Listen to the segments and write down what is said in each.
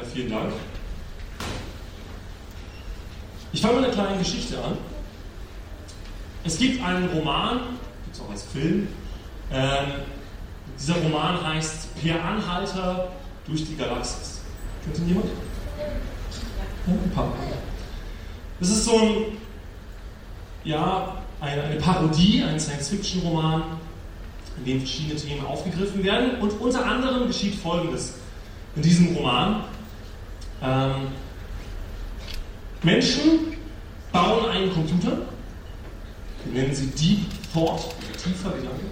Ja, vielen Dank. Ich fange mit einer kleinen Geschichte an. Es gibt einen Roman, gibt es auch als Film. Ähm, dieser Roman heißt Per Anhalter durch die Galaxis. Kennt ihn jemand? Ja, ein paar. Das ist so ein, ja, eine, eine Parodie, ein Science-Fiction-Roman, in dem verschiedene Themen aufgegriffen werden. Und unter anderem geschieht Folgendes in diesem Roman. Ähm, Menschen bauen einen Computer, nennen sie Deep Thought, tiefer Gedanke.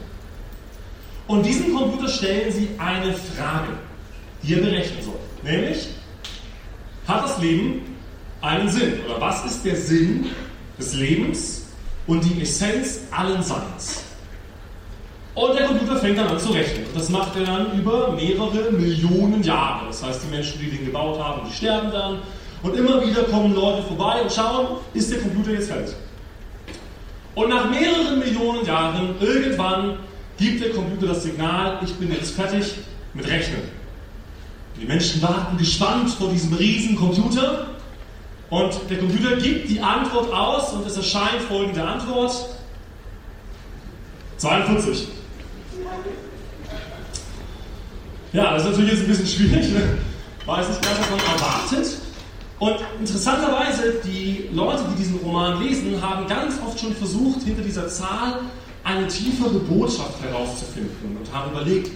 Und diesem Computer stellen sie eine Frage, die er berechnen soll. Nämlich, hat das Leben einen Sinn? Oder was ist der Sinn des Lebens und die Essenz allen Seins? Und der Computer fängt dann an zu rechnen. Und das macht er dann über mehrere Millionen Jahre. Das heißt, die Menschen, die den gebaut haben, die sterben dann. Und immer wieder kommen Leute vorbei und schauen, ist der Computer jetzt fertig? Und nach mehreren Millionen Jahren, irgendwann, gibt der Computer das Signal, ich bin jetzt fertig mit Rechnen. Die Menschen warten gespannt vor diesem riesen Computer und der Computer gibt die Antwort aus und es erscheint folgende Antwort. 42. Ja, das ist natürlich jetzt ein bisschen schwierig. Ne? Weiß nicht ganz, was man erwartet. Und interessanterweise, die Leute, die diesen Roman lesen, haben ganz oft schon versucht, hinter dieser Zahl eine tiefere Botschaft herauszufinden und haben überlegt,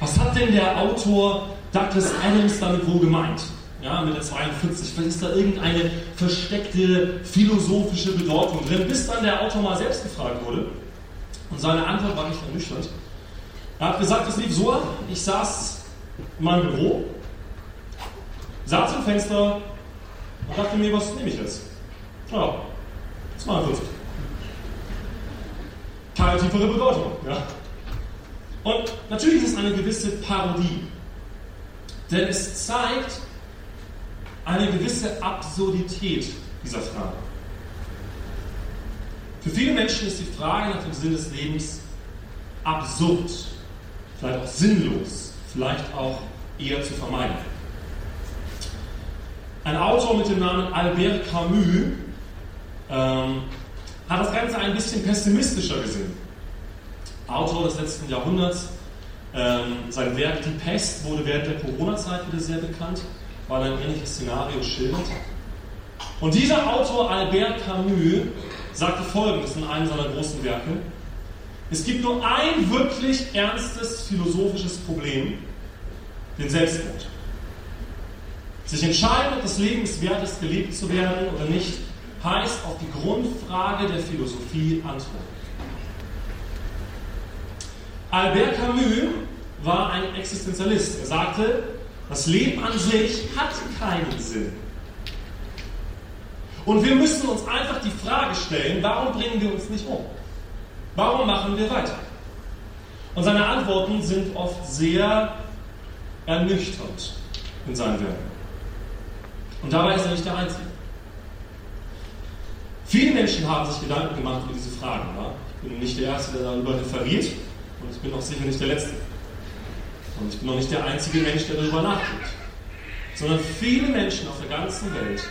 was hat denn der Autor Douglas Adams damit wohl gemeint? Ja, mit der 42, vielleicht ist da irgendeine versteckte philosophische Bedeutung drin, bis dann der Autor mal selbst gefragt wurde. Und seine Antwort war nicht ernüchternd. Er hat gesagt, es lief so ich saß in meinem Büro, saß im Fenster und dachte mir, was nehme ich jetzt? Ja, 42. Keine tiefere Bedeutung. Ja. Und natürlich ist es eine gewisse Parodie. Denn es zeigt eine gewisse Absurdität dieser Frage. Für viele Menschen ist die Frage nach dem Sinn des Lebens absurd, vielleicht auch sinnlos, vielleicht auch eher zu vermeiden. Ein Autor mit dem Namen Albert Camus ähm, hat das Ganze ein bisschen pessimistischer gesehen. Autor des letzten Jahrhunderts, ähm, sein Werk Die Pest wurde während der Corona-Zeit wieder sehr bekannt, weil er ein ähnliches Szenario schildert. Und dieser Autor Albert Camus sagte folgendes in einem seiner großen Werke: Es gibt nur ein wirklich ernstes philosophisches Problem, den Selbstmord. Sich entscheiden, ob das Leben es wert ist, gelebt zu werden oder nicht, heißt auf die Grundfrage der Philosophie antworten. Albert Camus war ein Existenzialist. Er sagte, das Leben an sich hat keinen Sinn. Und wir müssen uns einfach die Frage stellen, warum bringen wir uns nicht um? Warum machen wir weiter? Und seine Antworten sind oft sehr ernüchternd in seinen Werken. Und dabei ist er nicht der Einzige. Viele Menschen haben sich Gedanken gemacht über diese Fragen. Ja? Ich bin nicht der Erste, der darüber referiert und ich bin auch sicher nicht der Letzte. Und ich bin auch nicht der einzige Mensch, der darüber nachdenkt. Sondern viele Menschen auf der ganzen Welt,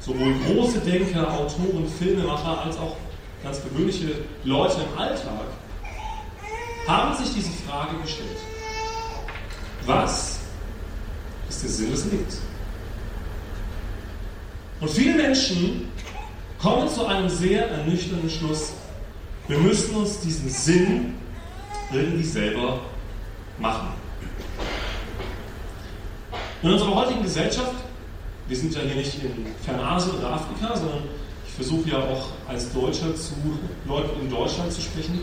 sowohl große Denker, Autoren, Filmemacher, als auch ganz gewöhnliche Leute im Alltag, haben sich diese Frage gestellt. Was ist der Sinn des Lebens? Und viele Menschen kommen zu einem sehr ernüchternden Schluss. Wir müssen uns diesen Sinn irgendwie selber machen. In unserer heutigen Gesellschaft, wir sind ja hier nicht in Fernasien oder Afrika, sondern ich versuche ja auch als Deutscher zu Leuten in Deutschland zu sprechen.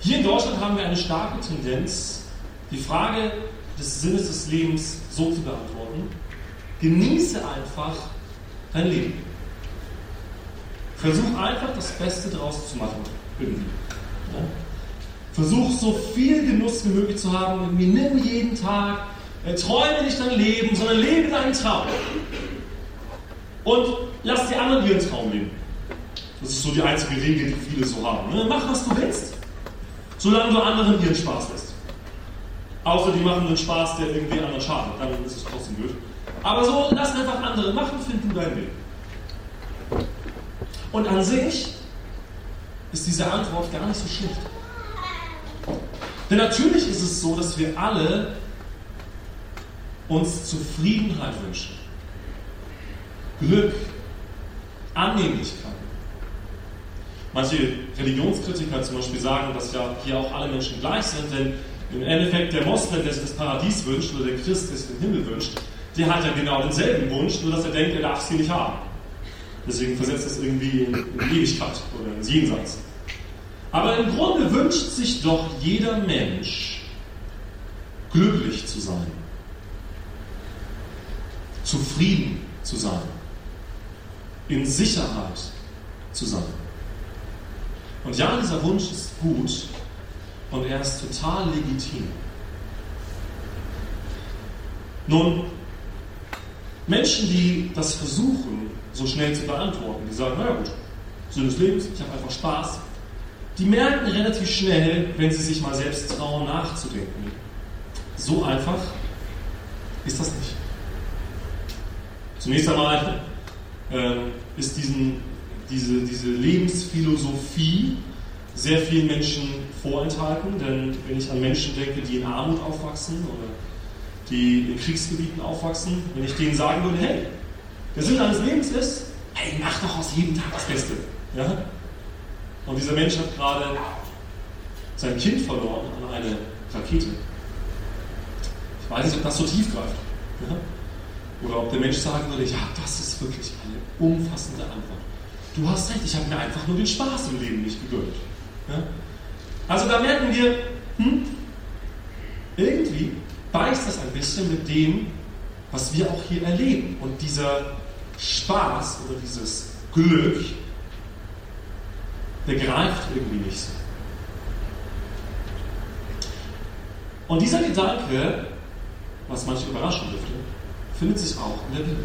Hier in Deutschland haben wir eine starke Tendenz, die Frage des Sinnes des Lebens so zu beantworten, Genieße einfach dein Leben. Versuch einfach das Beste draus zu machen. Irgendwie. Ja? Versuch so viel Genuss wie möglich zu haben. Nimm jeden Tag. Äh, träume nicht dein Leben, sondern lebe deinen Traum. Und lass die anderen ihren Traum leben. Das ist so die einzige Regel, die viele so haben. Ne? Mach, was du willst, solange du anderen ihren Spaß lässt. Außer die machen einen Spaß, der irgendwie anderen schadet. Dann ist es trotzdem blöd. Aber so, lass einfach andere machen, find du deinen Weg. Und an sich ist diese Antwort gar nicht so schlecht. Denn natürlich ist es so, dass wir alle uns Zufriedenheit wünschen. Glück, Annehmlichkeit. Manche Religionskritiker zum Beispiel sagen, dass ja hier auch alle Menschen gleich sind, denn im Endeffekt der Moslem, der sich das Paradies wünscht, oder der Christ, der sich den Himmel wünscht, der hat ja genau denselben Wunsch, nur dass er denkt, er darf es hier nicht haben. Deswegen versetzt es irgendwie in, in Ewigkeit oder ins Jenseits. Aber im Grunde wünscht sich doch jeder Mensch, glücklich zu sein, zufrieden zu sein, in Sicherheit zu sein. Und ja, dieser Wunsch ist gut und er ist total legitim. Nun, Menschen, die das versuchen, so schnell zu beantworten, die sagen, naja gut, Sinn des Lebens, ich habe einfach Spaß, die merken relativ schnell, wenn sie sich mal selbst trauen, nachzudenken. So einfach ist das nicht. Zunächst einmal äh, ist diesen, diese, diese Lebensphilosophie sehr vielen Menschen vorenthalten, denn wenn ich an Menschen denke, die in Armut aufwachsen oder die in Kriegsgebieten aufwachsen, wenn ich denen sagen würde, hey, der Sinn deines Lebens ist, hey, mach doch aus jedem Tag das Beste. Ja? Und dieser Mensch hat gerade sein Kind verloren an eine Rakete. Ich weiß nicht, ob das so tief greift. Ja? Oder ob der Mensch sagen würde, ja, das ist wirklich eine umfassende Antwort. Du hast recht, ich habe mir einfach nur den Spaß im Leben nicht gegönnt. Ja? Also da merken wir, hm, irgendwie beißt das ein bisschen mit dem, was wir auch hier erleben. Und dieser Spaß oder dieses Glück, der greift irgendwie nicht so. Und dieser Gedanke, was manche überraschen dürfte, findet sich auch in der Bibel.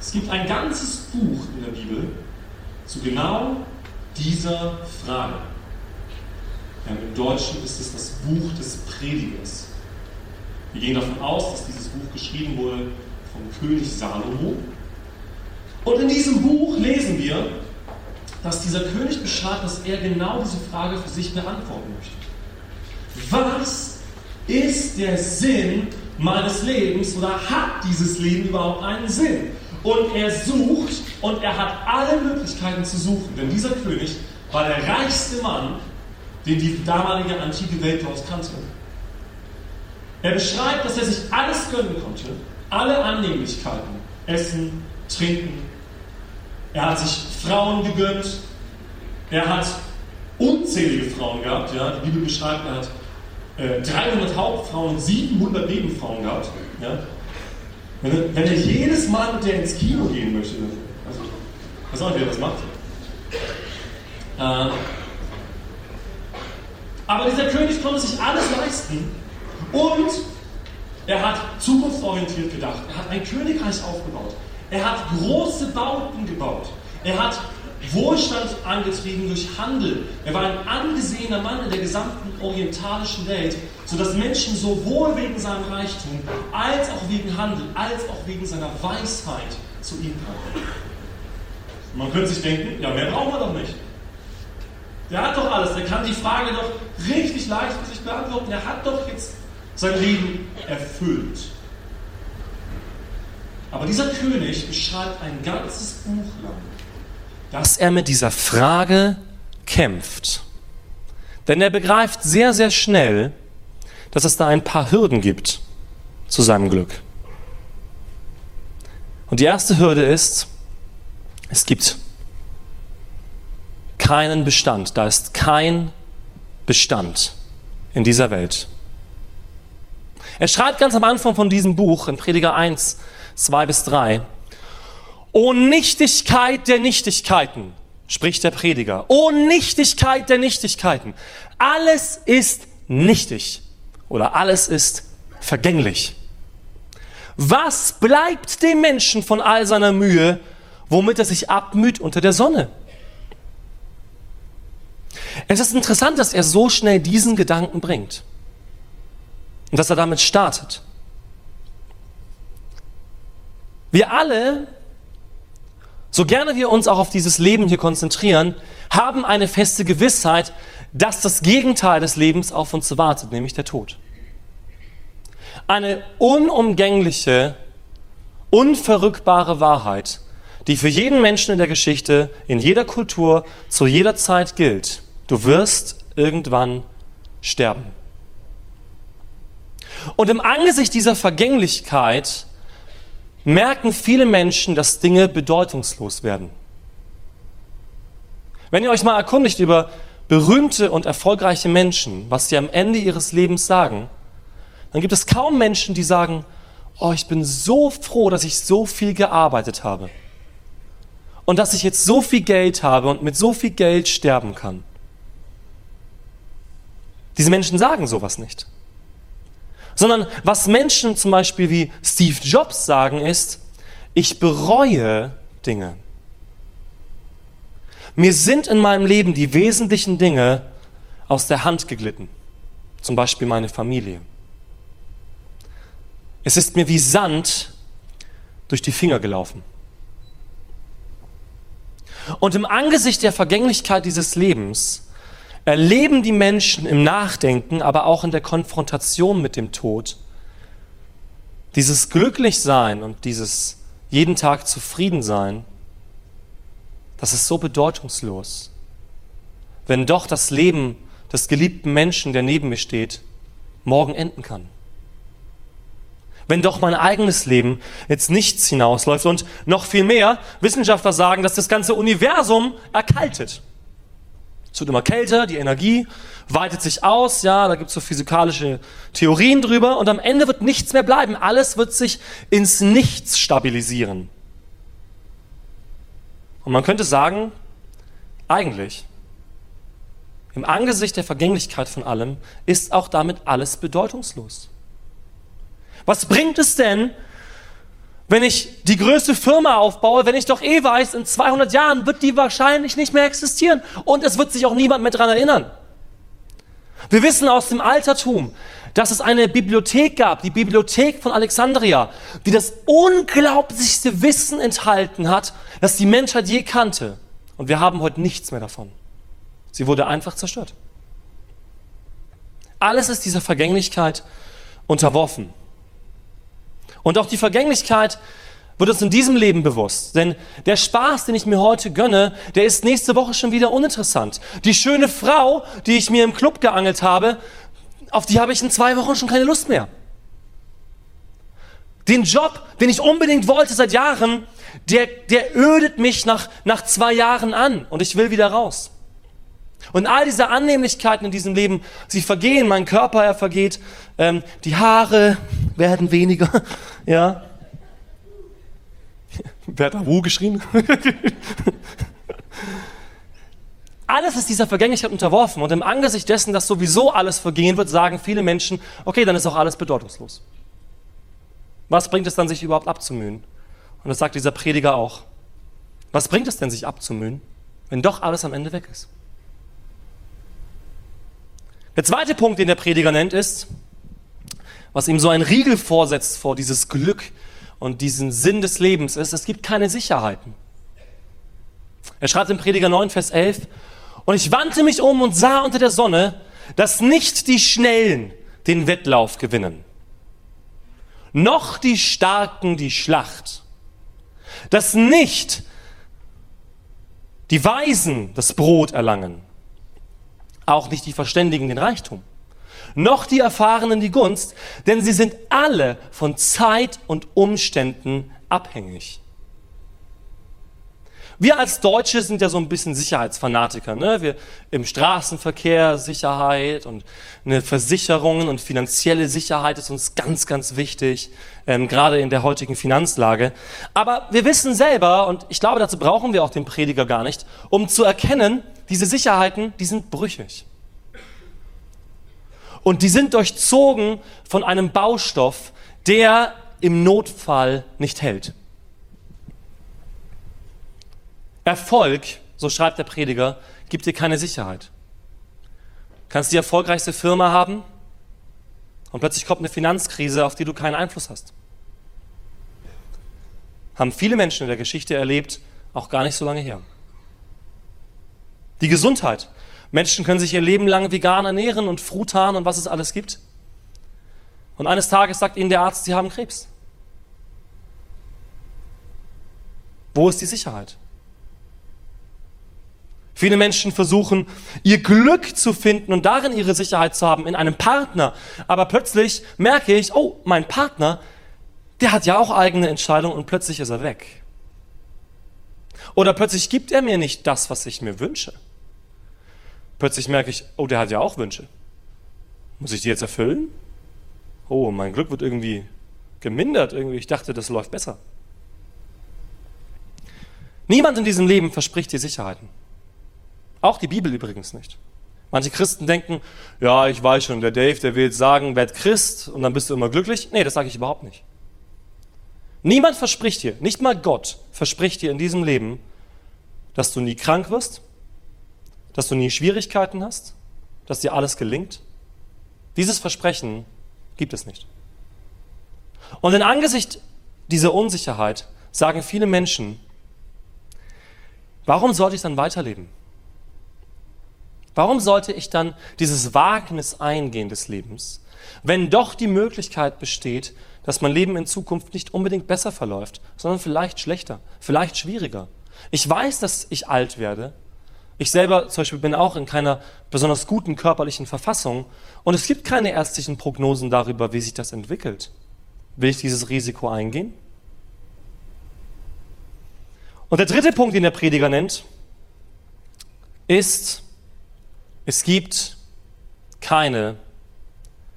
Es gibt ein ganzes Buch in der Bibel zu genau dieser Frage. Ja, Im Deutschen ist es das Buch des Predigers. Wir gehen davon aus, dass dieses Buch geschrieben wurde vom König Salomo. Und in diesem Buch lesen wir, dass dieser König beschreibt, dass er genau diese Frage für sich beantworten möchte. Was ist der Sinn meines Lebens oder hat dieses Leben überhaupt einen Sinn? Und er sucht und er hat alle Möglichkeiten zu suchen, denn dieser König war der reichste Mann, den die damalige antike Welt dort kannte. Er beschreibt, dass er sich alles gönnen konnte, alle Annehmlichkeiten, Essen, Trinken. Er hat sich Frauen gegönnt, er hat unzählige Frauen gehabt. Ja? Die Bibel beschreibt, er hat äh, 300 Hauptfrauen und 700 Nebenfrauen gehabt. Ja? Wenn, er, wenn er jedes Mal mit der ins Kino gehen möchte, also, weiß auch nicht, wer das macht. Äh, aber dieser König konnte sich alles leisten und er hat zukunftsorientiert gedacht. Er hat ein Königreich aufgebaut. Er hat große Bauten gebaut. Er hat Wohlstand angetrieben durch Handel. Er war ein angesehener Mann in der gesamten orientalischen Welt, sodass Menschen sowohl wegen seinem Reichtum als auch wegen Handel, als auch wegen seiner Weisheit zu ihm kamen. Man könnte sich denken, ja, mehr brauchen wir doch nicht. Der hat doch alles, der kann die Frage doch richtig leicht für sich beantworten. Er hat doch jetzt sein Leben erfüllt. Aber dieser König beschreibt ein ganzes Buch lang, dass er mit dieser Frage kämpft. Denn er begreift sehr, sehr schnell, dass es da ein paar Hürden gibt zu seinem Glück. Und die erste Hürde ist, es gibt keinen Bestand, da ist kein Bestand in dieser Welt. Er schreibt ganz am Anfang von diesem Buch in Prediger 1, 2 bis 3, O Nichtigkeit der Nichtigkeiten, spricht der Prediger. O Nichtigkeit der Nichtigkeiten. Alles ist nichtig oder alles ist vergänglich. Was bleibt dem Menschen von all seiner Mühe, womit er sich abmüht unter der Sonne? Es ist interessant, dass er so schnell diesen Gedanken bringt. Und dass er damit startet. Wir alle, so gerne wir uns auch auf dieses Leben hier konzentrieren, haben eine feste Gewissheit, dass das Gegenteil des Lebens auf uns wartet, nämlich der Tod. Eine unumgängliche, unverrückbare Wahrheit, die für jeden Menschen in der Geschichte, in jeder Kultur, zu jeder Zeit gilt. Du wirst irgendwann sterben. Und im Angesicht dieser Vergänglichkeit merken viele Menschen, dass Dinge bedeutungslos werden. Wenn ihr euch mal erkundigt über berühmte und erfolgreiche Menschen, was sie am Ende ihres Lebens sagen, dann gibt es kaum Menschen, die sagen, oh, ich bin so froh, dass ich so viel gearbeitet habe und dass ich jetzt so viel Geld habe und mit so viel Geld sterben kann. Diese Menschen sagen sowas nicht. Sondern was Menschen zum Beispiel wie Steve Jobs sagen ist, ich bereue Dinge. Mir sind in meinem Leben die wesentlichen Dinge aus der Hand geglitten. Zum Beispiel meine Familie. Es ist mir wie Sand durch die Finger gelaufen. Und im Angesicht der Vergänglichkeit dieses Lebens erleben die Menschen im Nachdenken, aber auch in der Konfrontation mit dem Tod, dieses Glücklichsein und dieses jeden Tag zufrieden sein, das ist so bedeutungslos. Wenn doch das Leben des geliebten Menschen, der neben mir steht, morgen enden kann wenn doch mein eigenes Leben jetzt nichts hinausläuft. Und noch viel mehr, Wissenschaftler sagen, dass das ganze Universum erkaltet. Es wird immer kälter, die Energie weitet sich aus, ja, da gibt es so physikalische Theorien drüber und am Ende wird nichts mehr bleiben. Alles wird sich ins Nichts stabilisieren. Und man könnte sagen, eigentlich, im Angesicht der Vergänglichkeit von allem, ist auch damit alles bedeutungslos. Was bringt es denn, wenn ich die größte Firma aufbaue, wenn ich doch eh weiß, in 200 Jahren wird die wahrscheinlich nicht mehr existieren und es wird sich auch niemand mehr daran erinnern. Wir wissen aus dem Altertum, dass es eine Bibliothek gab, die Bibliothek von Alexandria, die das unglaublichste Wissen enthalten hat, das die Menschheit je kannte. Und wir haben heute nichts mehr davon. Sie wurde einfach zerstört. Alles ist dieser Vergänglichkeit unterworfen. Und auch die Vergänglichkeit wird uns in diesem Leben bewusst. Denn der Spaß, den ich mir heute gönne, der ist nächste Woche schon wieder uninteressant. Die schöne Frau, die ich mir im Club geangelt habe, auf die habe ich in zwei Wochen schon keine Lust mehr. Den Job, den ich unbedingt wollte seit Jahren, der, der ödet mich nach, nach zwei Jahren an und ich will wieder raus. Und all diese Annehmlichkeiten in diesem Leben, sie vergehen, mein Körper, er vergeht, ähm, die Haare werden weniger, ja. Wer hat da Wu geschrien? alles ist dieser Vergänglichkeit unterworfen und im Angesicht dessen, dass sowieso alles vergehen wird, sagen viele Menschen, okay, dann ist auch alles bedeutungslos. Was bringt es dann, sich überhaupt abzumühen? Und das sagt dieser Prediger auch. Was bringt es denn, sich abzumühen, wenn doch alles am Ende weg ist? Der zweite Punkt, den der Prediger nennt, ist, was ihm so ein Riegel vorsetzt vor dieses Glück und diesen Sinn des Lebens ist, es gibt keine Sicherheiten. Er schreibt im Prediger 9, Vers 11, und ich wandte mich um und sah unter der Sonne, dass nicht die Schnellen den Wettlauf gewinnen, noch die Starken die Schlacht, dass nicht die Weisen das Brot erlangen, auch nicht die Verständigen den Reichtum, noch die Erfahrenen die Gunst, denn sie sind alle von Zeit und Umständen abhängig. Wir als Deutsche sind ja so ein bisschen Sicherheitsfanatiker. Ne? Wir im Straßenverkehr Sicherheit und eine Versicherungen und finanzielle Sicherheit ist uns ganz, ganz wichtig, ähm, gerade in der heutigen Finanzlage. Aber wir wissen selber, und ich glaube, dazu brauchen wir auch den Prediger gar nicht, um zu erkennen, diese Sicherheiten, die sind brüchig. Und die sind durchzogen von einem Baustoff, der im Notfall nicht hält. Erfolg, so schreibt der Prediger, gibt dir keine Sicherheit. Kannst die erfolgreichste Firma haben, Und plötzlich kommt eine Finanzkrise, auf die du keinen Einfluss hast. Haben viele Menschen in der Geschichte erlebt, auch gar nicht so lange her. Die Gesundheit. Menschen können sich ihr Leben lang vegan ernähren und Frutan und was es alles gibt. Und eines Tages sagt ihnen der Arzt, sie haben Krebs. Wo ist die Sicherheit? Viele Menschen versuchen, ihr Glück zu finden und darin ihre Sicherheit zu haben, in einem Partner. Aber plötzlich merke ich, oh, mein Partner, der hat ja auch eigene Entscheidungen und plötzlich ist er weg. Oder plötzlich gibt er mir nicht das, was ich mir wünsche. Plötzlich merke ich, oh, der hat ja auch Wünsche. Muss ich die jetzt erfüllen? Oh, mein Glück wird irgendwie gemindert. Irgendwie, ich dachte, das läuft besser. Niemand in diesem Leben verspricht dir Sicherheiten. Auch die Bibel übrigens nicht. Manche Christen denken, ja, ich weiß schon, der Dave, der will jetzt sagen, werd Christ und dann bist du immer glücklich. Nee, das sage ich überhaupt nicht. Niemand verspricht dir, nicht mal Gott verspricht dir in diesem Leben, dass du nie krank wirst, dass du nie Schwierigkeiten hast, dass dir alles gelingt. Dieses Versprechen gibt es nicht. Und in Angesicht dieser Unsicherheit sagen viele Menschen, Warum sollte ich dann weiterleben? Warum sollte ich dann dieses Wagnis eingehen des Lebens, wenn doch die Möglichkeit besteht, dass mein Leben in Zukunft nicht unbedingt besser verläuft, sondern vielleicht schlechter, vielleicht schwieriger? Ich weiß, dass ich alt werde. Ich selber zum Beispiel bin auch in keiner besonders guten körperlichen Verfassung und es gibt keine ärztlichen Prognosen darüber, wie sich das entwickelt. Will ich dieses Risiko eingehen? Und der dritte Punkt, den der Prediger nennt, ist, es gibt keine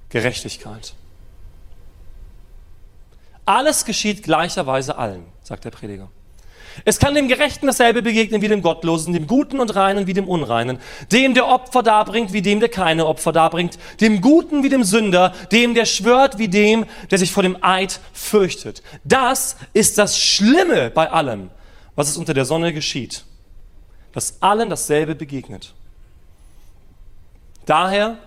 Gerechtigkeit. Alles geschieht gleicherweise allen, sagt der Prediger. Es kann dem Gerechten dasselbe begegnen wie dem Gottlosen, dem Guten und Reinen wie dem Unreinen, dem, der Opfer darbringt, wie dem, der keine Opfer darbringt, dem Guten wie dem Sünder, dem, der schwört, wie dem, der sich vor dem Eid fürchtet. Das ist das Schlimme bei allem, was es unter der Sonne geschieht, dass allen dasselbe begegnet. Daher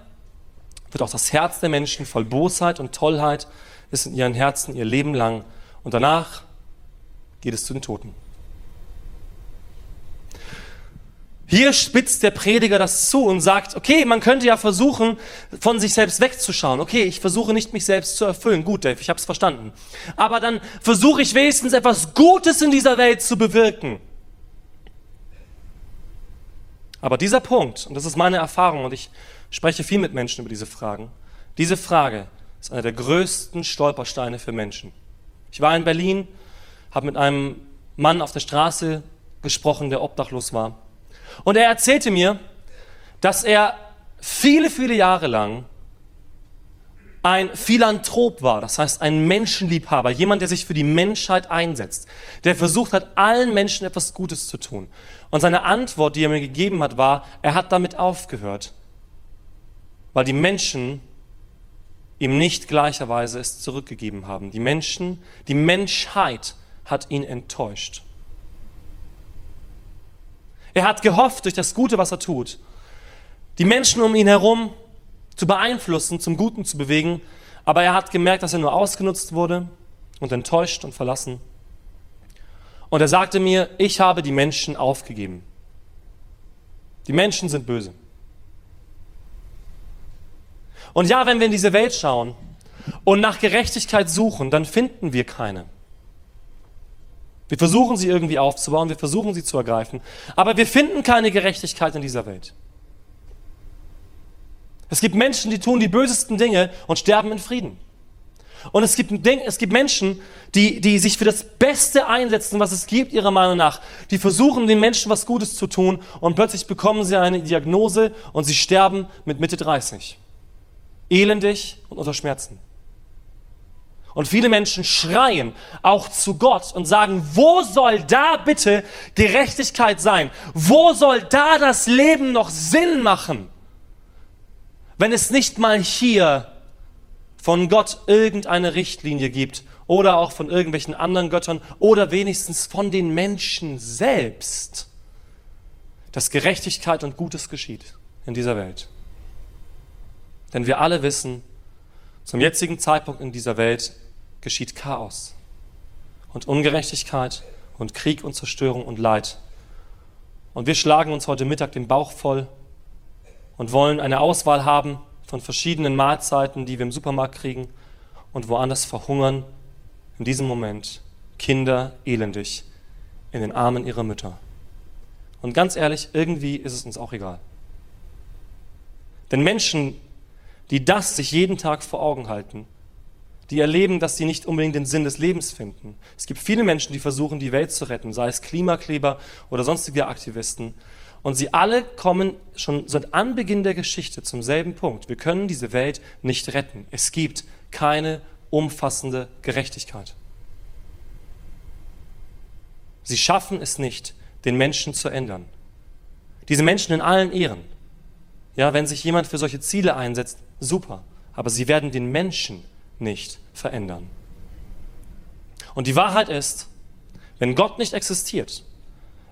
wird auch das Herz der Menschen voll Bosheit und Tollheit, ist in ihren Herzen ihr Leben lang und danach geht es zu den Toten. Hier spitzt der Prediger das zu und sagt, okay, man könnte ja versuchen, von sich selbst wegzuschauen. Okay, ich versuche nicht, mich selbst zu erfüllen. Gut, Dave, ich habe es verstanden. Aber dann versuche ich wenigstens etwas Gutes in dieser Welt zu bewirken. Aber dieser Punkt, und das ist meine Erfahrung, und ich spreche viel mit Menschen über diese Fragen, diese Frage ist einer der größten Stolpersteine für Menschen. Ich war in Berlin, habe mit einem Mann auf der Straße gesprochen, der obdachlos war. Und er erzählte mir, dass er viele, viele Jahre lang ein Philanthrop war, das heißt ein Menschenliebhaber, jemand, der sich für die Menschheit einsetzt, der versucht hat, allen Menschen etwas Gutes zu tun. Und seine Antwort, die er mir gegeben hat, war, er hat damit aufgehört, weil die Menschen ihm nicht gleicherweise es zurückgegeben haben. Die Menschen, die Menschheit hat ihn enttäuscht. Er hat gehofft, durch das Gute, was er tut, die Menschen um ihn herum zu beeinflussen, zum Guten zu bewegen, aber er hat gemerkt, dass er nur ausgenutzt wurde und enttäuscht und verlassen. Und er sagte mir, ich habe die Menschen aufgegeben. Die Menschen sind böse. Und ja, wenn wir in diese Welt schauen und nach Gerechtigkeit suchen, dann finden wir keine. Wir versuchen sie irgendwie aufzubauen, wir versuchen sie zu ergreifen, aber wir finden keine Gerechtigkeit in dieser Welt. Es gibt Menschen, die tun die bösesten Dinge und sterben in Frieden. Und es gibt, es gibt Menschen, die, die sich für das Beste einsetzen, was es gibt, ihrer Meinung nach. Die versuchen, den Menschen was Gutes zu tun und plötzlich bekommen sie eine Diagnose und sie sterben mit Mitte 30. Elendig und unter Schmerzen. Und viele Menschen schreien auch zu Gott und sagen, wo soll da bitte Gerechtigkeit sein? Wo soll da das Leben noch Sinn machen? Wenn es nicht mal hier von Gott irgendeine Richtlinie gibt oder auch von irgendwelchen anderen Göttern oder wenigstens von den Menschen selbst, dass Gerechtigkeit und Gutes geschieht in dieser Welt. Denn wir alle wissen, Zum jetzigen Zeitpunkt in dieser Welt geschieht Chaos und Ungerechtigkeit und Krieg und Zerstörung und Leid. Und wir schlagen uns heute Mittag den Bauch voll und wollen eine Auswahl haben von verschiedenen Mahlzeiten, die wir im Supermarkt kriegen und woanders verhungern in diesem Moment Kinder elendig in den Armen ihrer Mütter. Und ganz ehrlich, irgendwie ist es uns auch egal. Denn Menschen, die das sich jeden Tag vor Augen halten, die erleben, dass sie nicht unbedingt den Sinn des Lebens finden. Es gibt viele Menschen, die versuchen, die Welt zu retten, sei es Klimakleber oder sonstige Aktivisten. Und sie alle kommen schon seit Anbeginn der Geschichte zum selben Punkt. Wir können diese Welt nicht retten. Es gibt keine umfassende Gerechtigkeit. Sie schaffen es nicht, den Menschen zu ändern. Diese Menschen in allen Ehren. Ja, wenn sich jemand für solche Ziele einsetzt, super. Aber sie werden den Menschen nicht verändern. Und die Wahrheit ist, wenn Gott nicht existiert,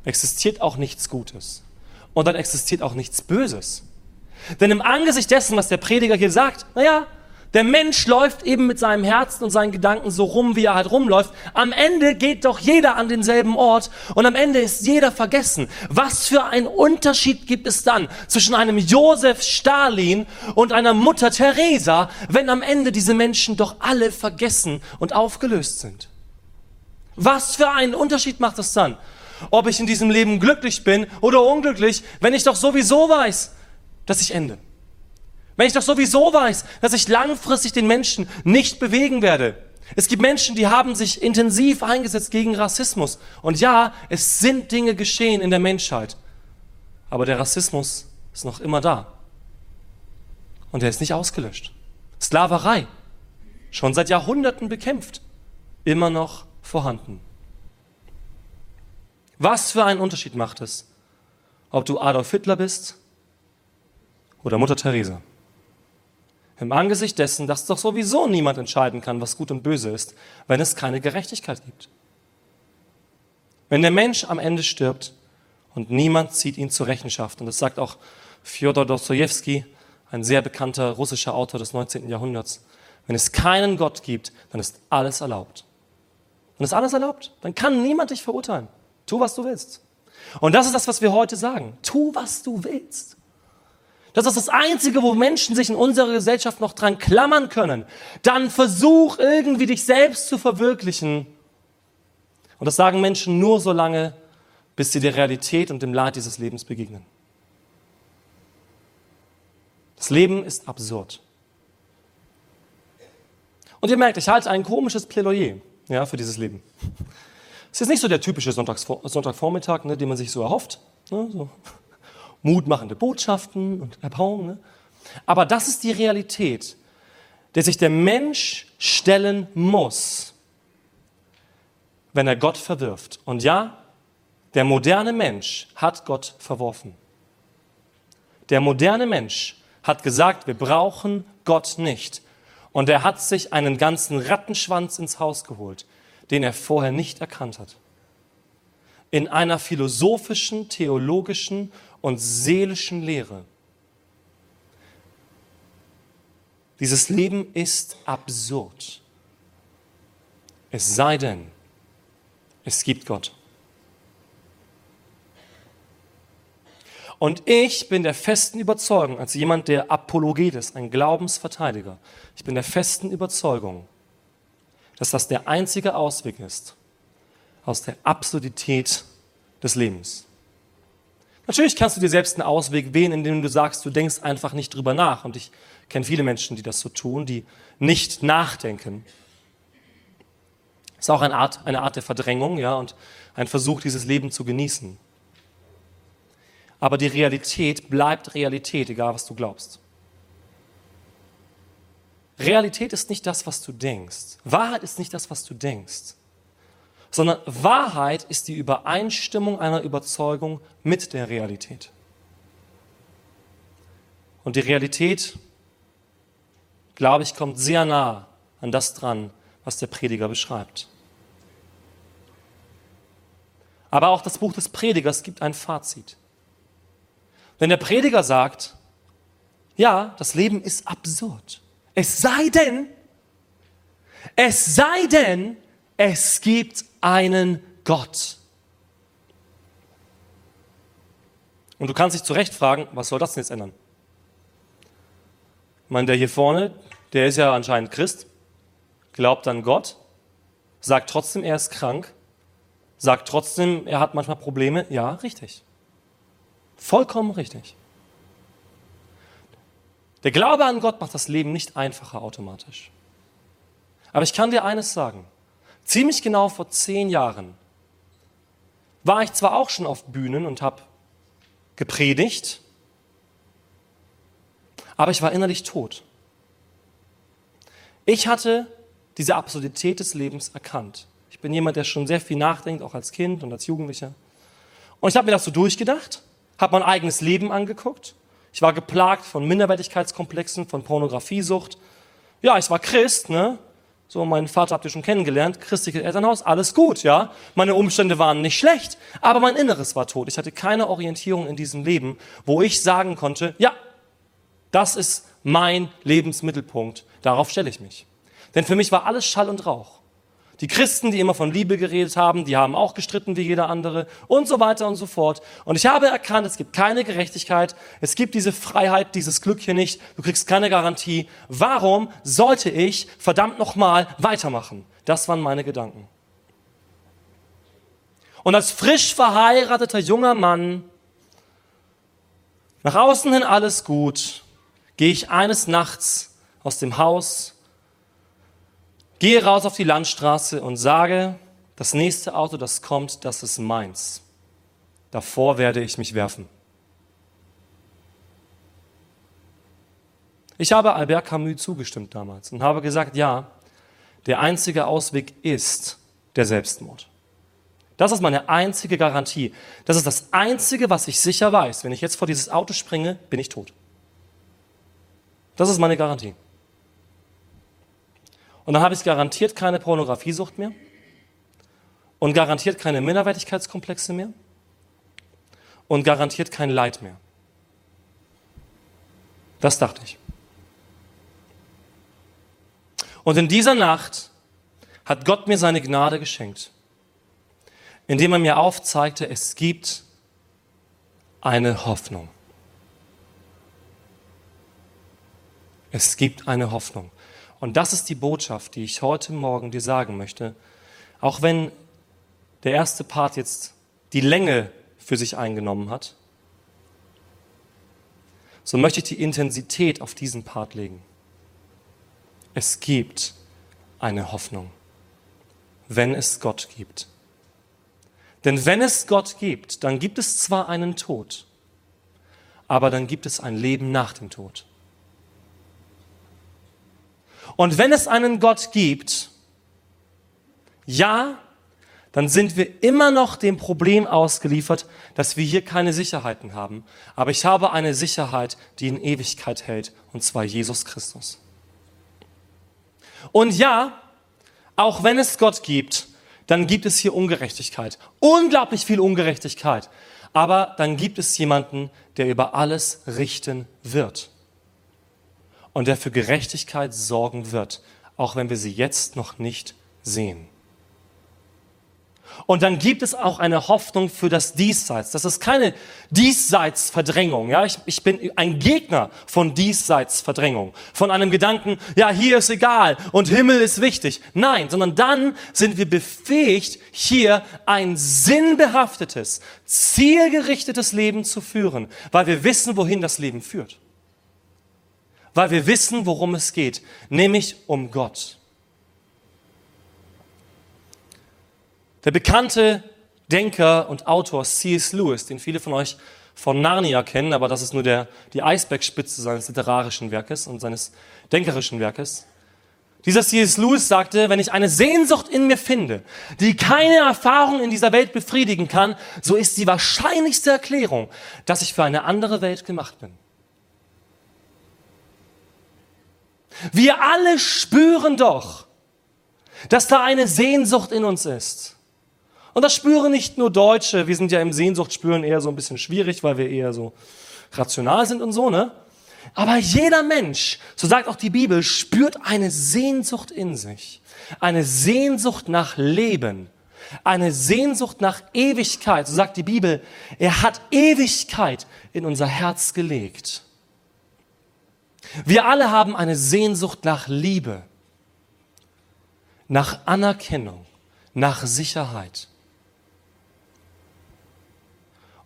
existiert auch nichts Gutes. Und dann existiert auch nichts Böses. Denn im Angesicht dessen, was der Prediger hier sagt, naja, der Mensch läuft eben mit seinem Herzen und seinen Gedanken so rum, wie er halt rumläuft. Am Ende geht doch jeder an denselben Ort und am Ende ist jeder vergessen. Was für ein Unterschied gibt es dann zwischen einem Josef Stalin und einer Mutter Teresa, wenn am Ende diese Menschen doch alle vergessen und aufgelöst sind? Was für einen Unterschied macht es dann? Ob ich in diesem Leben glücklich bin oder unglücklich, wenn ich doch sowieso weiß, dass ich ende. Wenn ich doch sowieso weiß, dass ich langfristig den Menschen nicht bewegen werde. Es gibt Menschen, die haben sich intensiv eingesetzt gegen Rassismus. Und ja, es sind Dinge geschehen in der Menschheit. Aber der Rassismus ist noch immer da. Und er ist nicht ausgelöscht. Sklaverei, schon seit Jahrhunderten bekämpft, immer noch vorhanden. Was für einen Unterschied macht es, ob du Adolf Hitler bist oder Mutter Teresa? Im Angesicht dessen, dass doch sowieso niemand entscheiden kann, was gut und böse ist, wenn es keine Gerechtigkeit gibt. Wenn der Mensch am Ende stirbt und niemand zieht ihn zur Rechenschaft, und das sagt auch Fjodor Dostoevsky, ein sehr bekannter russischer Autor des 19. Jahrhunderts, wenn es keinen Gott gibt, dann ist alles erlaubt. Dann ist alles erlaubt. Dann kann niemand dich verurteilen. Tu, was du willst. Und das ist das, was wir heute sagen. Tu, was du willst. Das ist das Einzige, wo Menschen sich in unserer Gesellschaft noch dran klammern können. Dann versuch irgendwie dich selbst zu verwirklichen. Und das sagen Menschen nur so lange, bis sie der Realität und dem Leid dieses Lebens begegnen. Das Leben ist absurd. Und ihr merkt, ich halte ein komisches Plädoyer ja, für dieses Leben. Es ist nicht so der typische Sonntagvormittag, ne, den man sich so erhofft. Ne, so mutmachende Botschaften und Erbauung. Ne? Aber das ist die Realität, der sich der Mensch stellen muss, wenn er Gott verwirft. Und ja, der moderne Mensch hat Gott verworfen. Der moderne Mensch hat gesagt, wir brauchen Gott nicht. Und er hat sich einen ganzen Rattenschwanz ins Haus geholt, den er vorher nicht erkannt hat. In einer philosophischen, theologischen und seelischen Lehre. Dieses Leben ist absurd. Es sei denn, es gibt Gott. Und ich bin der festen Überzeugung, als jemand, der Apologet ist, ein Glaubensverteidiger, ich bin der festen Überzeugung, dass das der einzige Ausweg ist aus der Absurdität des Lebens. Natürlich kannst du dir selbst einen Ausweg wählen, indem du sagst, du denkst einfach nicht drüber nach. Und ich kenne viele Menschen, die das so tun, die nicht nachdenken. Ist auch eine Art, eine Art der Verdrängung, ja, und ein Versuch, dieses Leben zu genießen. Aber die Realität bleibt Realität, egal was du glaubst. Realität ist nicht das, was du denkst. Wahrheit ist nicht das, was du denkst sondern Wahrheit ist die Übereinstimmung einer Überzeugung mit der Realität. Und die Realität, glaube ich, kommt sehr nah an das dran, was der Prediger beschreibt. Aber auch das Buch des Predigers gibt ein Fazit. Wenn der Prediger sagt, ja, das Leben ist absurd. Es sei denn, es sei denn, es gibt einen Gott. Und du kannst dich zu Recht fragen, was soll das denn jetzt ändern? Ich meine, der hier vorne, der ist ja anscheinend Christ, glaubt an Gott, sagt trotzdem, er ist krank, sagt trotzdem, er hat manchmal Probleme. Ja, richtig. Vollkommen richtig. Der Glaube an Gott macht das Leben nicht einfacher automatisch. Aber ich kann dir eines sagen. Ziemlich genau vor zehn Jahren war ich zwar auch schon auf Bühnen und habe gepredigt, aber ich war innerlich tot. Ich hatte diese Absurdität des Lebens erkannt. Ich bin jemand, der schon sehr viel nachdenkt, auch als Kind und als Jugendlicher. Und ich habe mir das so durchgedacht, habe mein eigenes Leben angeguckt. Ich war geplagt von Minderwertigkeitskomplexen, von Pornografiesucht. Ja, ich war Christ, ne? So, meinen Vater habt ihr schon kennengelernt, christliches Elternhaus, alles gut, ja. Meine Umstände waren nicht schlecht, aber mein Inneres war tot. Ich hatte keine Orientierung in diesem Leben, wo ich sagen konnte, ja, das ist mein Lebensmittelpunkt, darauf stelle ich mich. Denn für mich war alles Schall und Rauch. Die Christen, die immer von Liebe geredet haben, die haben auch gestritten wie jeder andere und so weiter und so fort. Und ich habe erkannt, es gibt keine Gerechtigkeit, es gibt diese Freiheit, dieses Glück hier nicht, du kriegst keine Garantie. Warum sollte ich verdammt nochmal weitermachen? Das waren meine Gedanken. Und als frisch verheirateter junger Mann, nach außen hin alles gut, gehe ich eines Nachts aus dem Haus Gehe raus auf die Landstraße und sage, das nächste Auto, das kommt, das ist meins. Davor werde ich mich werfen. Ich habe Albert Camus zugestimmt damals und habe gesagt, ja, der einzige Ausweg ist der Selbstmord. Das ist meine einzige Garantie. Das ist das Einzige, was ich sicher weiß. Wenn ich jetzt vor dieses Auto springe, bin ich tot. Das ist meine Garantie. Und dann habe ich garantiert keine Pornografiesucht mehr und garantiert keine Minderwertigkeitskomplexe mehr und garantiert kein Leid mehr. Das dachte ich. Und in dieser Nacht hat Gott mir seine Gnade geschenkt, indem er mir aufzeigte, es gibt eine Hoffnung. Es gibt eine Hoffnung. Und das ist die Botschaft, die ich heute Morgen dir sagen möchte. Auch wenn der erste Part jetzt die Länge für sich eingenommen hat, so möchte ich die Intensität auf diesen Part legen. Es gibt eine Hoffnung, wenn es Gott gibt. Denn wenn es Gott gibt, dann gibt es zwar einen Tod, aber dann gibt es ein Leben nach dem Tod. Und wenn es einen Gott gibt, ja, dann sind wir immer noch dem Problem ausgeliefert, dass wir hier keine Sicherheiten haben. Aber ich habe eine Sicherheit, die in Ewigkeit hält, und zwar Jesus Christus. Und ja, auch wenn es Gott gibt, dann gibt es hier Ungerechtigkeit. Unglaublich viel Ungerechtigkeit. Aber dann gibt es jemanden, der über alles richten wird und der für Gerechtigkeit sorgen wird, auch wenn wir sie jetzt noch nicht sehen. Und dann gibt es auch eine Hoffnung für das Diesseits. Das ist keine Diesseitsverdrängung. Ja, ich, ich bin ein Gegner von Diesseitsverdrängung. Von einem Gedanken, ja, hier ist egal und Himmel ist wichtig. Nein, sondern dann sind wir befähigt, hier ein sinnbehaftetes, zielgerichtetes Leben zu führen, weil wir wissen, wohin das Leben führt weil wir wissen, worum es geht, nämlich um Gott. Der bekannte Denker und Autor C.S. Lewis, den viele von euch von Narnia kennen, aber das ist nur der, die Eisbergspitze seines literarischen Werkes und seines denkerischen Werkes. Dieser C.S. Lewis sagte, wenn ich eine Sehnsucht in mir finde, die keine Erfahrung in dieser Welt befriedigen kann, so ist die wahrscheinlichste Erklärung, dass ich für eine andere Welt gemacht bin. Wir alle spüren doch, dass da eine Sehnsucht in uns ist. Und das spüren nicht nur Deutsche. Wir sind ja im Sehnsuchtspüren eher so ein bisschen schwierig, weil wir eher so rational sind und so, ne? Aber jeder Mensch, so sagt auch die Bibel, spürt eine Sehnsucht in sich. Eine Sehnsucht nach Leben. Eine Sehnsucht nach Ewigkeit. So sagt die Bibel, er hat Ewigkeit in unser Herz gelegt. Wir alle haben eine Sehnsucht nach Liebe, nach Anerkennung, nach Sicherheit.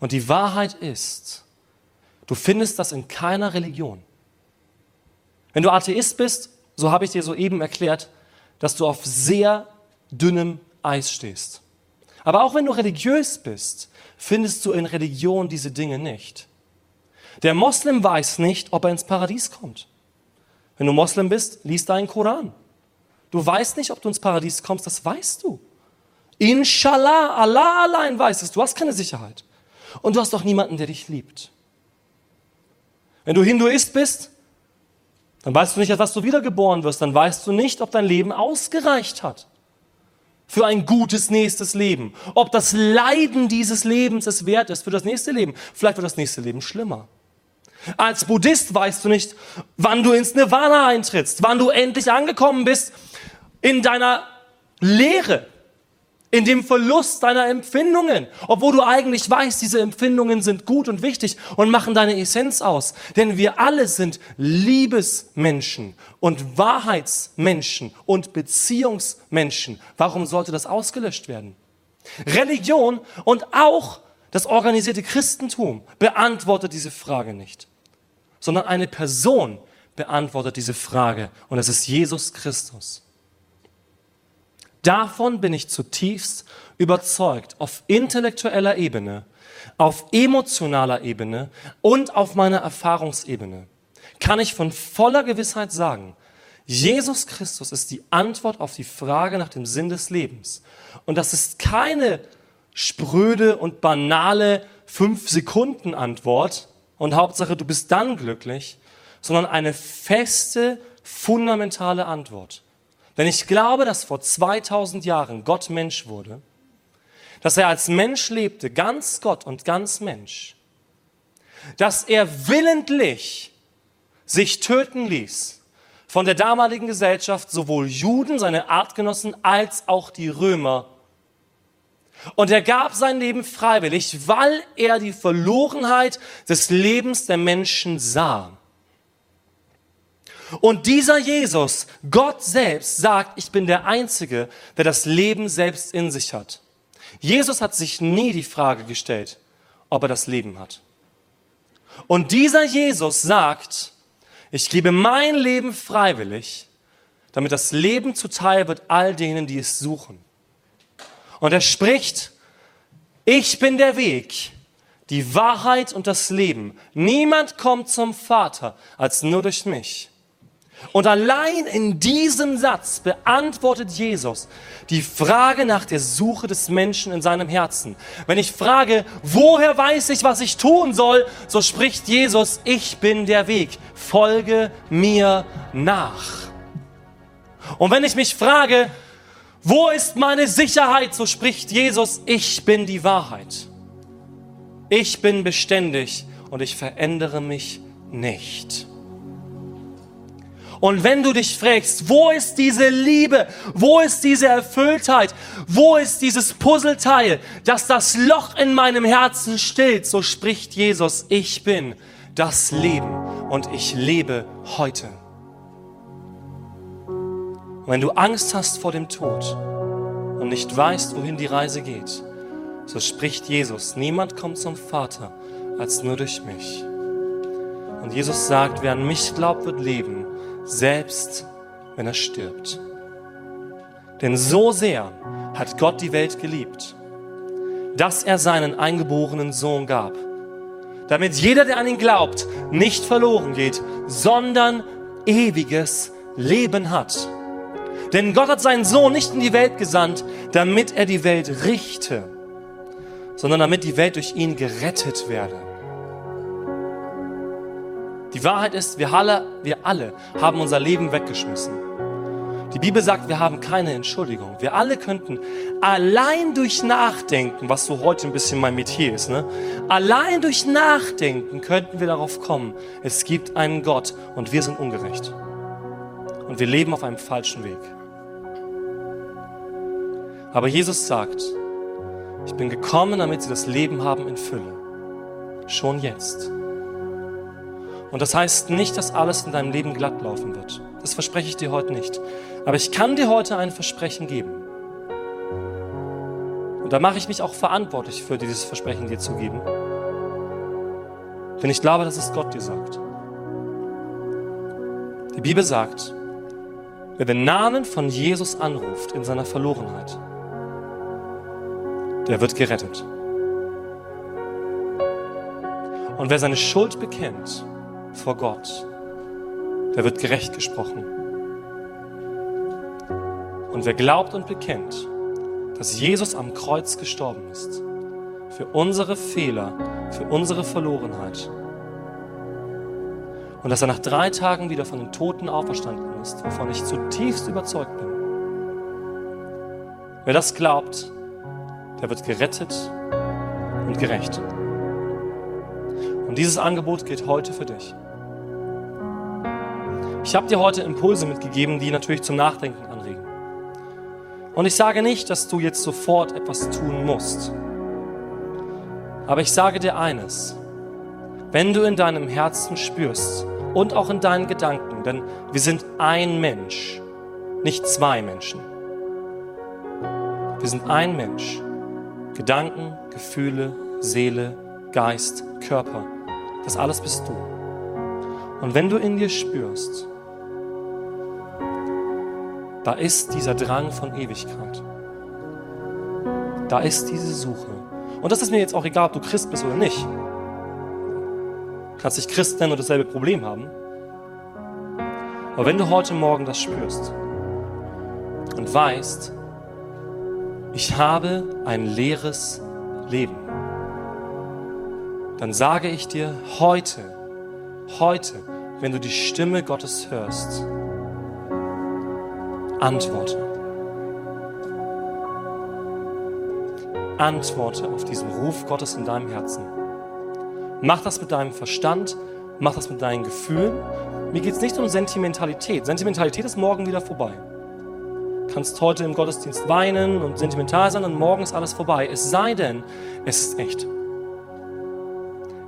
Und die Wahrheit ist, du findest das in keiner Religion. Wenn du Atheist bist, so habe ich dir soeben erklärt, dass du auf sehr dünnem Eis stehst. Aber auch wenn du religiös bist, findest du in Religion diese Dinge nicht. Der Moslem weiß nicht, ob er ins Paradies kommt. Wenn du Moslem bist, lies deinen Koran. Du weißt nicht, ob du ins Paradies kommst, das weißt du. Inshallah, Allah allein weiß es, du hast keine Sicherheit. Und du hast doch niemanden, der dich liebt. Wenn du Hinduist bist, dann weißt du nicht, was du wiedergeboren wirst, dann weißt du nicht, ob dein Leben ausgereicht hat für ein gutes nächstes Leben. Ob das Leiden dieses Lebens es wert ist für das nächste Leben. Vielleicht wird das nächste Leben schlimmer. Als Buddhist weißt du nicht, wann du ins Nirvana eintrittst, wann du endlich angekommen bist in deiner Lehre, in dem Verlust deiner Empfindungen, obwohl du eigentlich weißt, diese Empfindungen sind gut und wichtig und machen deine Essenz aus. Denn wir alle sind Liebesmenschen und Wahrheitsmenschen und Beziehungsmenschen. Warum sollte das ausgelöscht werden? Religion und auch das organisierte Christentum beantwortet diese Frage nicht, sondern eine Person beantwortet diese Frage und das ist Jesus Christus. Davon bin ich zutiefst überzeugt, auf intellektueller Ebene, auf emotionaler Ebene und auf meiner Erfahrungsebene kann ich von voller Gewissheit sagen, Jesus Christus ist die Antwort auf die Frage nach dem Sinn des Lebens. Und das ist keine spröde und banale fünf Sekunden Antwort und Hauptsache du bist dann glücklich, sondern eine feste, fundamentale Antwort. Denn ich glaube, dass vor 2000 Jahren Gott Mensch wurde, dass er als Mensch lebte, ganz Gott und ganz Mensch, dass er willentlich sich töten ließ von der damaligen Gesellschaft, sowohl Juden, seine Artgenossen, als auch die Römer. Und er gab sein Leben freiwillig, weil er die Verlorenheit des Lebens der Menschen sah. Und dieser Jesus, Gott selbst, sagt, ich bin der Einzige, der das Leben selbst in sich hat. Jesus hat sich nie die Frage gestellt, ob er das Leben hat. Und dieser Jesus sagt, ich gebe mein Leben freiwillig, damit das Leben zuteil wird all denen, die es suchen. Und er spricht, ich bin der Weg, die Wahrheit und das Leben. Niemand kommt zum Vater als nur durch mich. Und allein in diesem Satz beantwortet Jesus die Frage nach der Suche des Menschen in seinem Herzen. Wenn ich frage, woher weiß ich, was ich tun soll, so spricht Jesus, ich bin der Weg, folge mir nach. Und wenn ich mich frage, wo ist meine Sicherheit, so spricht Jesus, ich bin die Wahrheit. Ich bin beständig und ich verändere mich nicht. Und wenn du dich fragst, wo ist diese Liebe, wo ist diese Erfülltheit, wo ist dieses Puzzleteil, das das Loch in meinem Herzen stillt, so spricht Jesus, ich bin das Leben und ich lebe heute. Und wenn du Angst hast vor dem Tod und nicht weißt, wohin die Reise geht, so spricht Jesus, niemand kommt zum Vater als nur durch mich. Und Jesus sagt, wer an mich glaubt, wird leben, selbst wenn er stirbt. Denn so sehr hat Gott die Welt geliebt, dass er seinen eingeborenen Sohn gab, damit jeder, der an ihn glaubt, nicht verloren geht, sondern ewiges Leben hat. Denn Gott hat seinen Sohn nicht in die Welt gesandt, damit er die Welt richte, sondern damit die Welt durch ihn gerettet werde. Die Wahrheit ist, wir alle, wir alle haben unser Leben weggeschmissen. Die Bibel sagt, wir haben keine Entschuldigung. Wir alle könnten allein durch Nachdenken, was so heute ein bisschen mein Metier ist, ne? allein durch Nachdenken könnten wir darauf kommen, es gibt einen Gott und wir sind ungerecht. Und wir leben auf einem falschen Weg. Aber Jesus sagt, ich bin gekommen, damit sie das Leben haben in Fülle. Schon jetzt. Und das heißt nicht, dass alles in deinem Leben glatt laufen wird. Das verspreche ich dir heute nicht. Aber ich kann dir heute ein Versprechen geben. Und da mache ich mich auch verantwortlich für dieses Versprechen dir zu geben. Denn ich glaube, dass es Gott dir sagt. Die Bibel sagt, wer den Namen von Jesus anruft in seiner Verlorenheit, der wird gerettet. Und wer seine Schuld bekennt vor Gott, der wird gerecht gesprochen. Und wer glaubt und bekennt, dass Jesus am Kreuz gestorben ist, für unsere Fehler, für unsere Verlorenheit, und dass er nach drei Tagen wieder von den Toten auferstanden ist, wovon ich zutiefst überzeugt bin. Wer das glaubt, der wird gerettet und gerecht. Und dieses Angebot geht heute für dich. Ich habe dir heute Impulse mitgegeben, die natürlich zum Nachdenken anregen. Und ich sage nicht, dass du jetzt sofort etwas tun musst. Aber ich sage dir eines. Wenn du in deinem Herzen spürst und auch in deinen Gedanken, denn wir sind ein Mensch, nicht zwei Menschen. Wir sind ein Mensch. Gedanken, Gefühle, Seele, Geist, Körper. Das alles bist du. Und wenn du in dir spürst, da ist dieser Drang von Ewigkeit. Da ist diese Suche. Und das ist mir jetzt auch egal, ob du Christ bist oder nicht. Du kannst dich Christ nennen und dasselbe Problem haben. Aber wenn du heute Morgen das spürst und weißt, ich habe ein leeres Leben, dann sage ich dir heute, heute, wenn du die Stimme Gottes hörst, antworte. Antworte auf diesen Ruf Gottes in deinem Herzen. Mach das mit deinem Verstand, mach das mit deinen Gefühlen. Mir geht es nicht um Sentimentalität. Sentimentalität ist morgen wieder vorbei kannst heute im Gottesdienst weinen und sentimental sein und morgen ist alles vorbei. Es sei denn, es ist echt.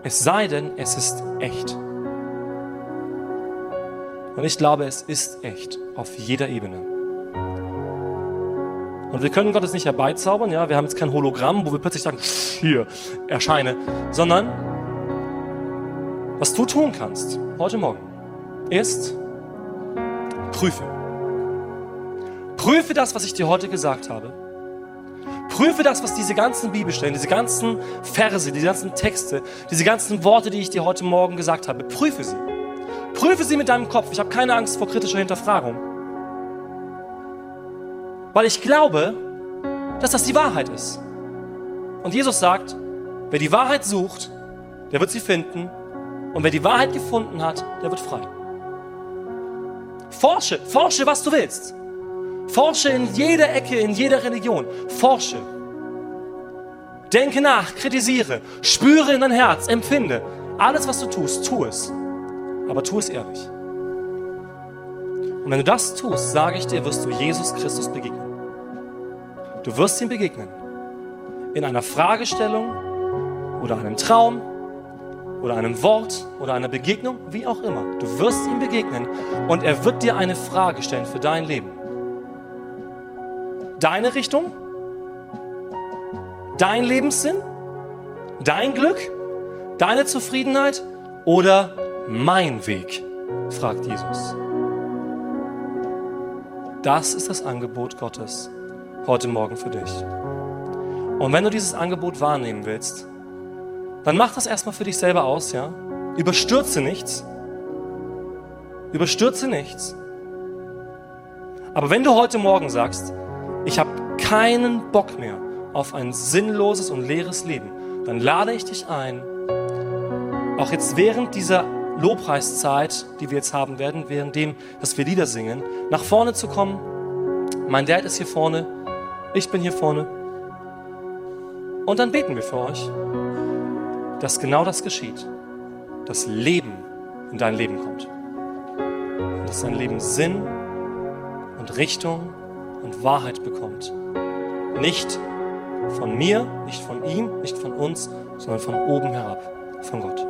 Es sei denn, es ist echt. Und ich glaube, es ist echt auf jeder Ebene. Und wir können Gottes nicht herbeizaubern, ja, wir haben jetzt kein Hologramm, wo wir plötzlich sagen, hier, erscheine, sondern was du tun kannst heute Morgen ist, prüfe. Prüfe das, was ich dir heute gesagt habe. Prüfe das, was diese ganzen Bibelstellen, diese ganzen Verse, diese ganzen Texte, diese ganzen Worte, die ich dir heute Morgen gesagt habe, prüfe sie. Prüfe sie mit deinem Kopf. Ich habe keine Angst vor kritischer Hinterfragung. Weil ich glaube, dass das die Wahrheit ist. Und Jesus sagt, wer die Wahrheit sucht, der wird sie finden. Und wer die Wahrheit gefunden hat, der wird frei. Forsche, forsche, was du willst. Forsche in jeder Ecke, in jeder Religion. Forsche. Denke nach, kritisiere, spüre in dein Herz, empfinde. Alles, was du tust, tu es. Aber tu es ehrlich. Und wenn du das tust, sage ich dir, wirst du Jesus Christus begegnen. Du wirst ihm begegnen. In einer Fragestellung oder einem Traum oder einem Wort oder einer Begegnung, wie auch immer. Du wirst ihm begegnen und er wird dir eine Frage stellen für dein Leben. Deine Richtung? Dein Lebenssinn? Dein Glück? Deine Zufriedenheit? Oder mein Weg? fragt Jesus. Das ist das Angebot Gottes heute Morgen für dich. Und wenn du dieses Angebot wahrnehmen willst, dann mach das erstmal für dich selber aus, ja? Überstürze nichts. Überstürze nichts. Aber wenn du heute Morgen sagst, ich habe keinen Bock mehr auf ein sinnloses und leeres Leben, dann lade ich dich ein, auch jetzt während dieser Lobpreiszeit, die wir jetzt haben werden, während dem, dass wir Lieder singen, nach vorne zu kommen Mein Dad ist hier vorne. Ich bin hier vorne. Und dann beten wir für euch, dass genau das geschieht. Das Leben in dein Leben kommt. Und dass dein Leben Sinn und Richtung und Wahrheit bekommt. Nicht von mir, nicht von ihm, nicht von uns, sondern von oben herab, von Gott.